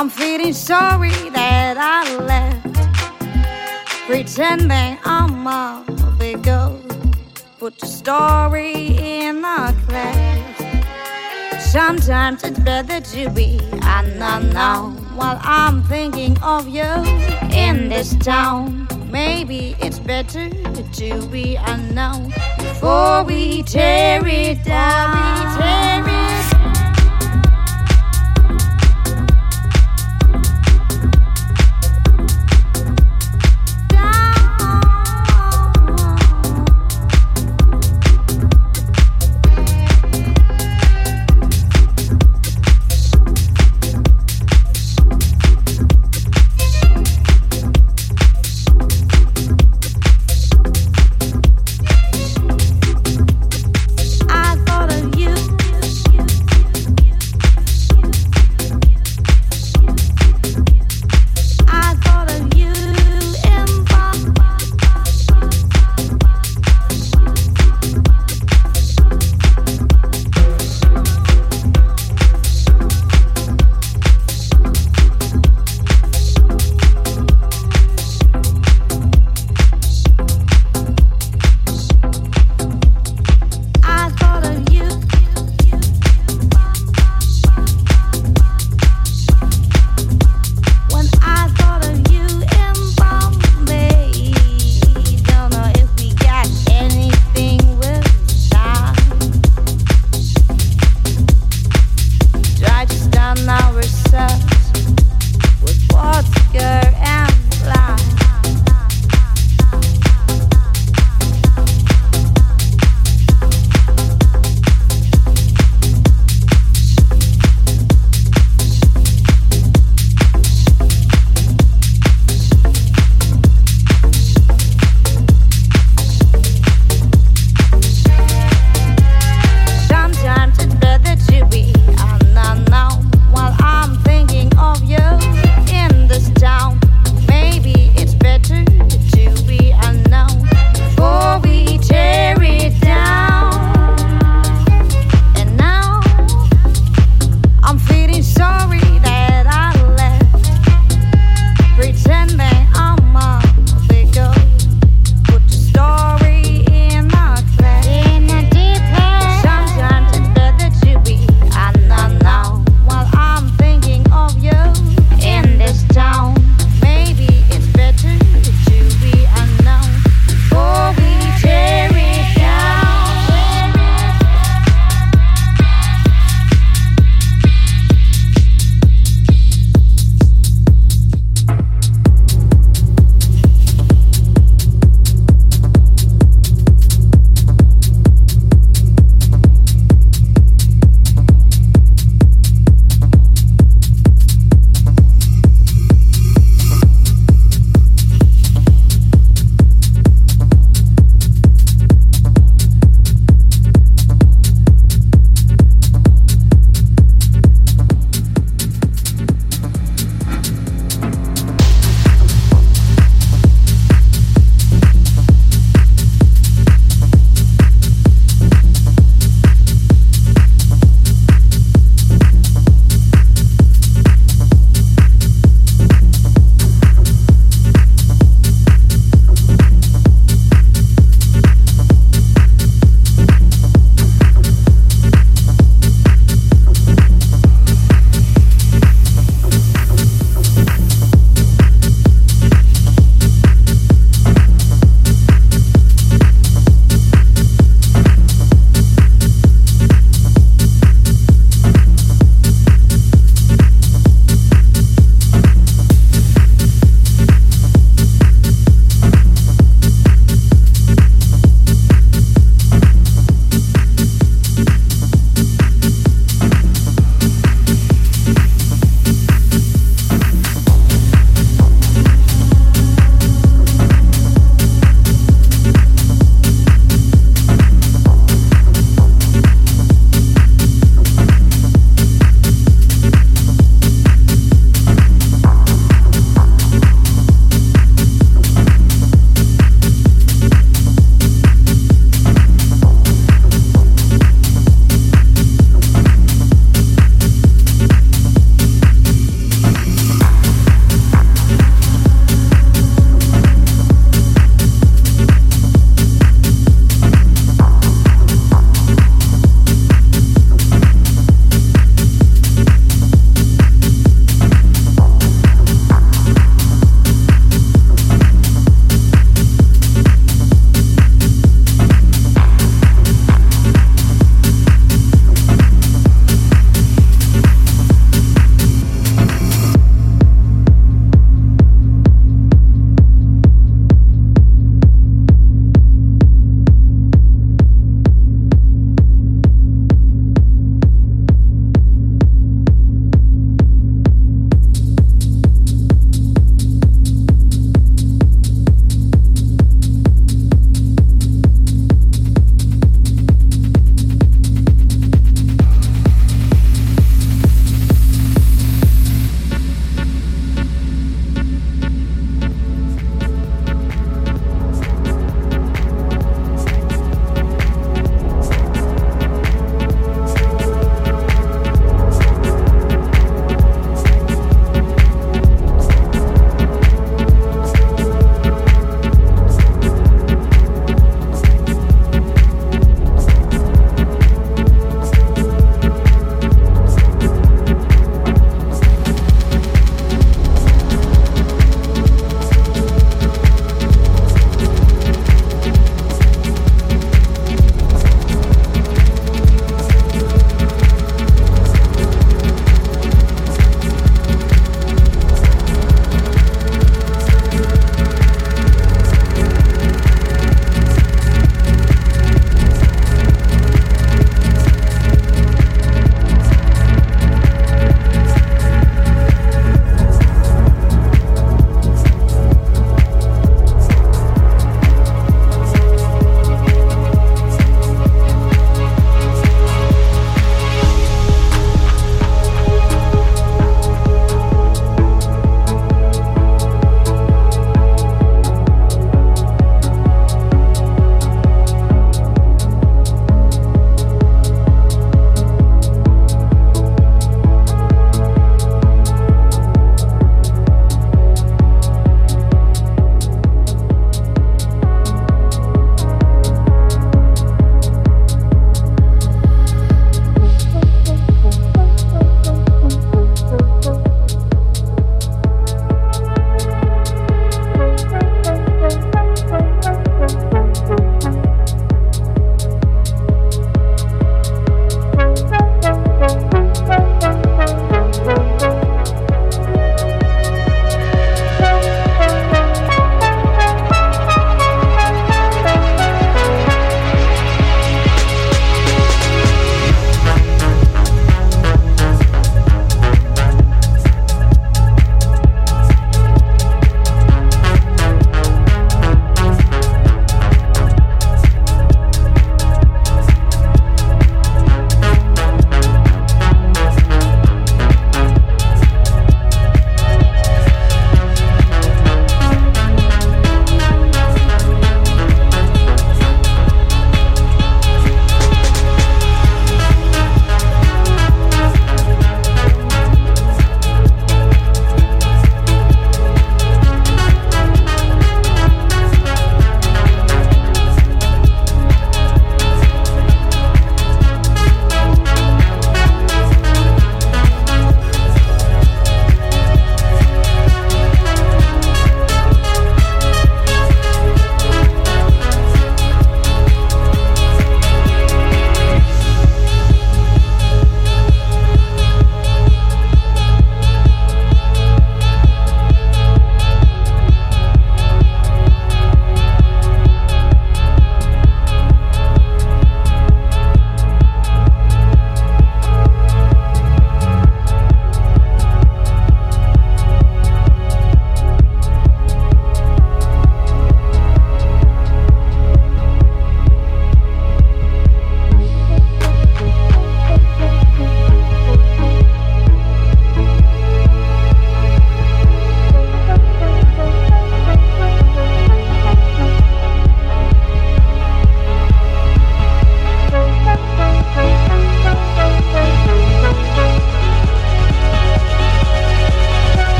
I'm feeling sorry that I left, pretending I'm a big girl. Put the story in a class. Sometimes it's better to be unknown while I'm thinking of you in this town. Maybe it's better to be unknown before we tear it down.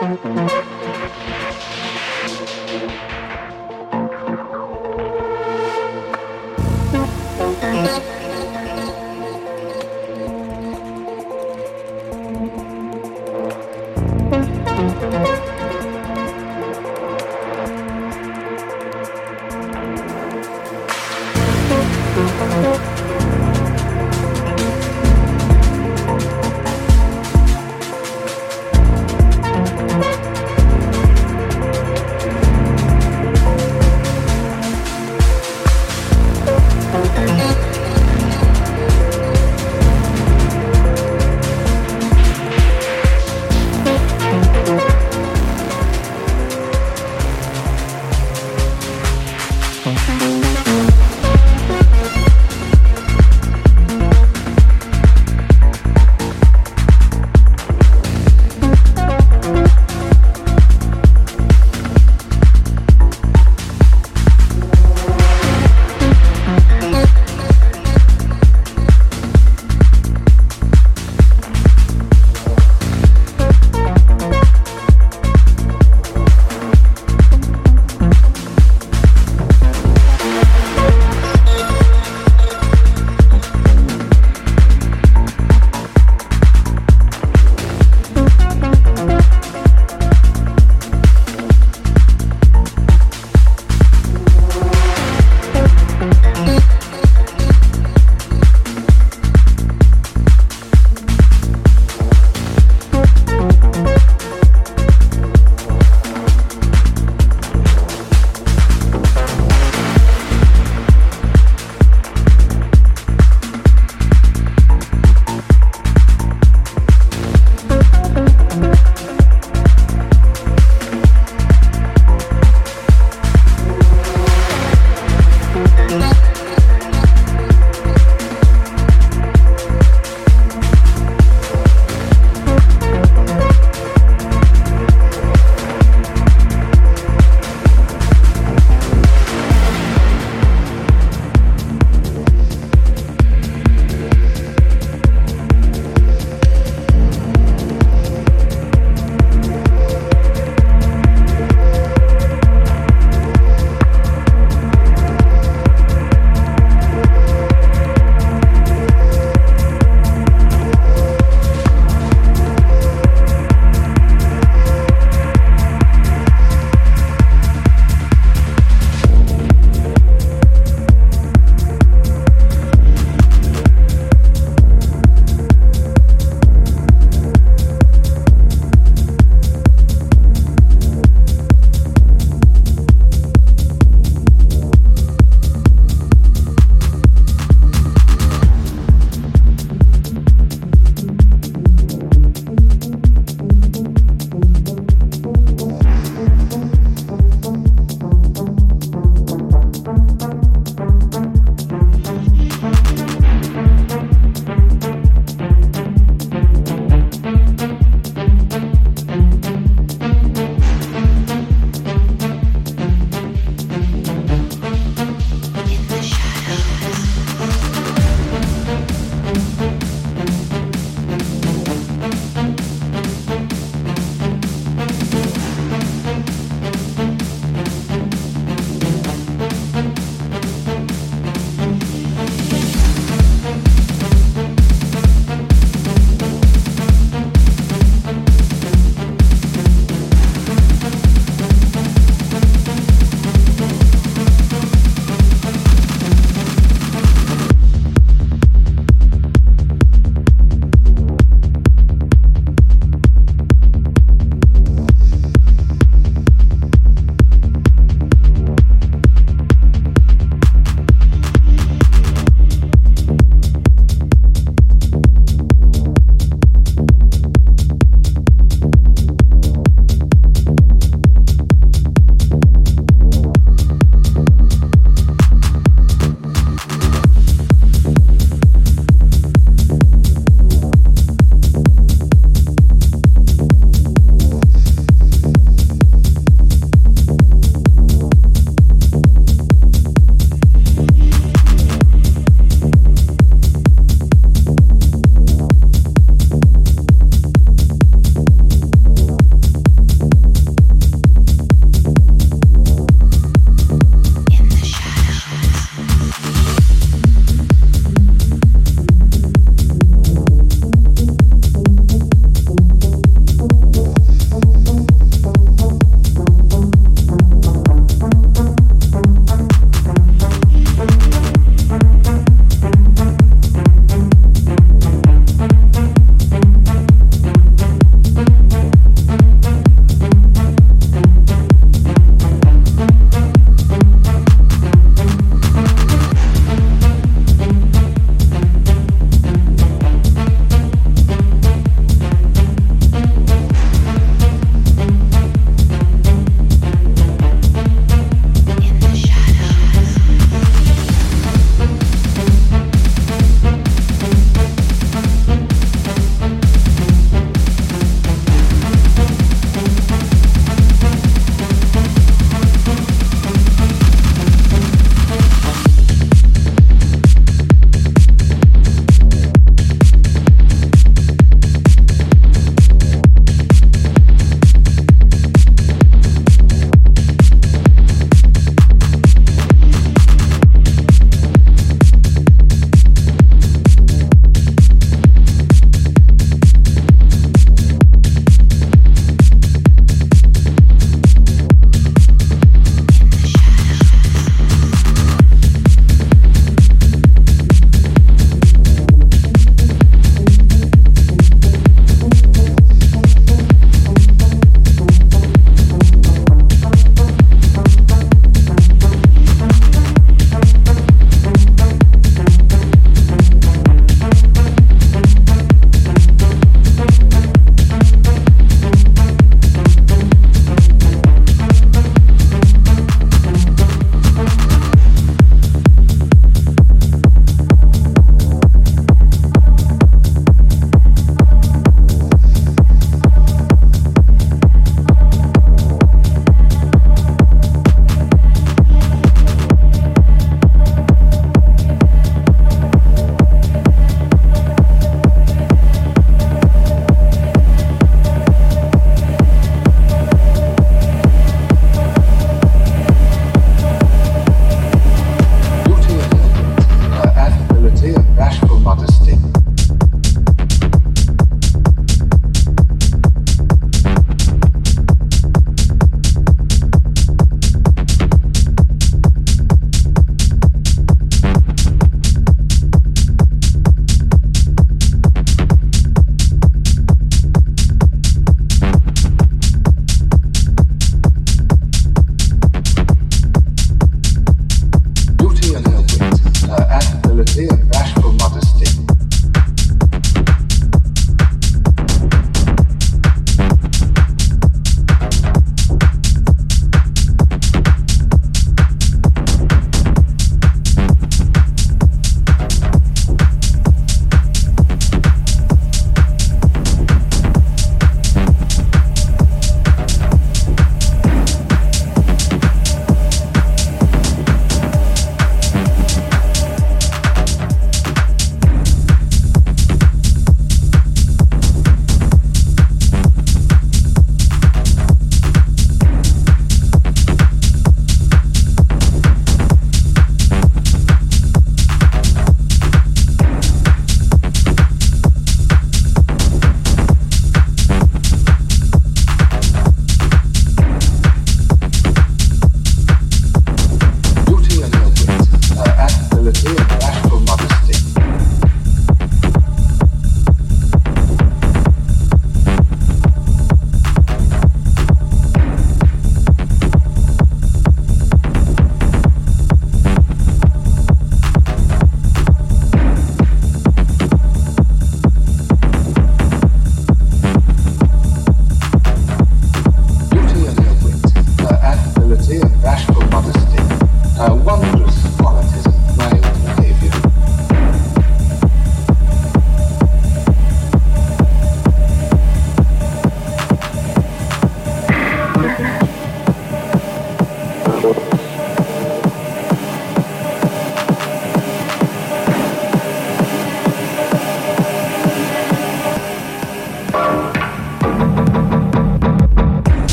Música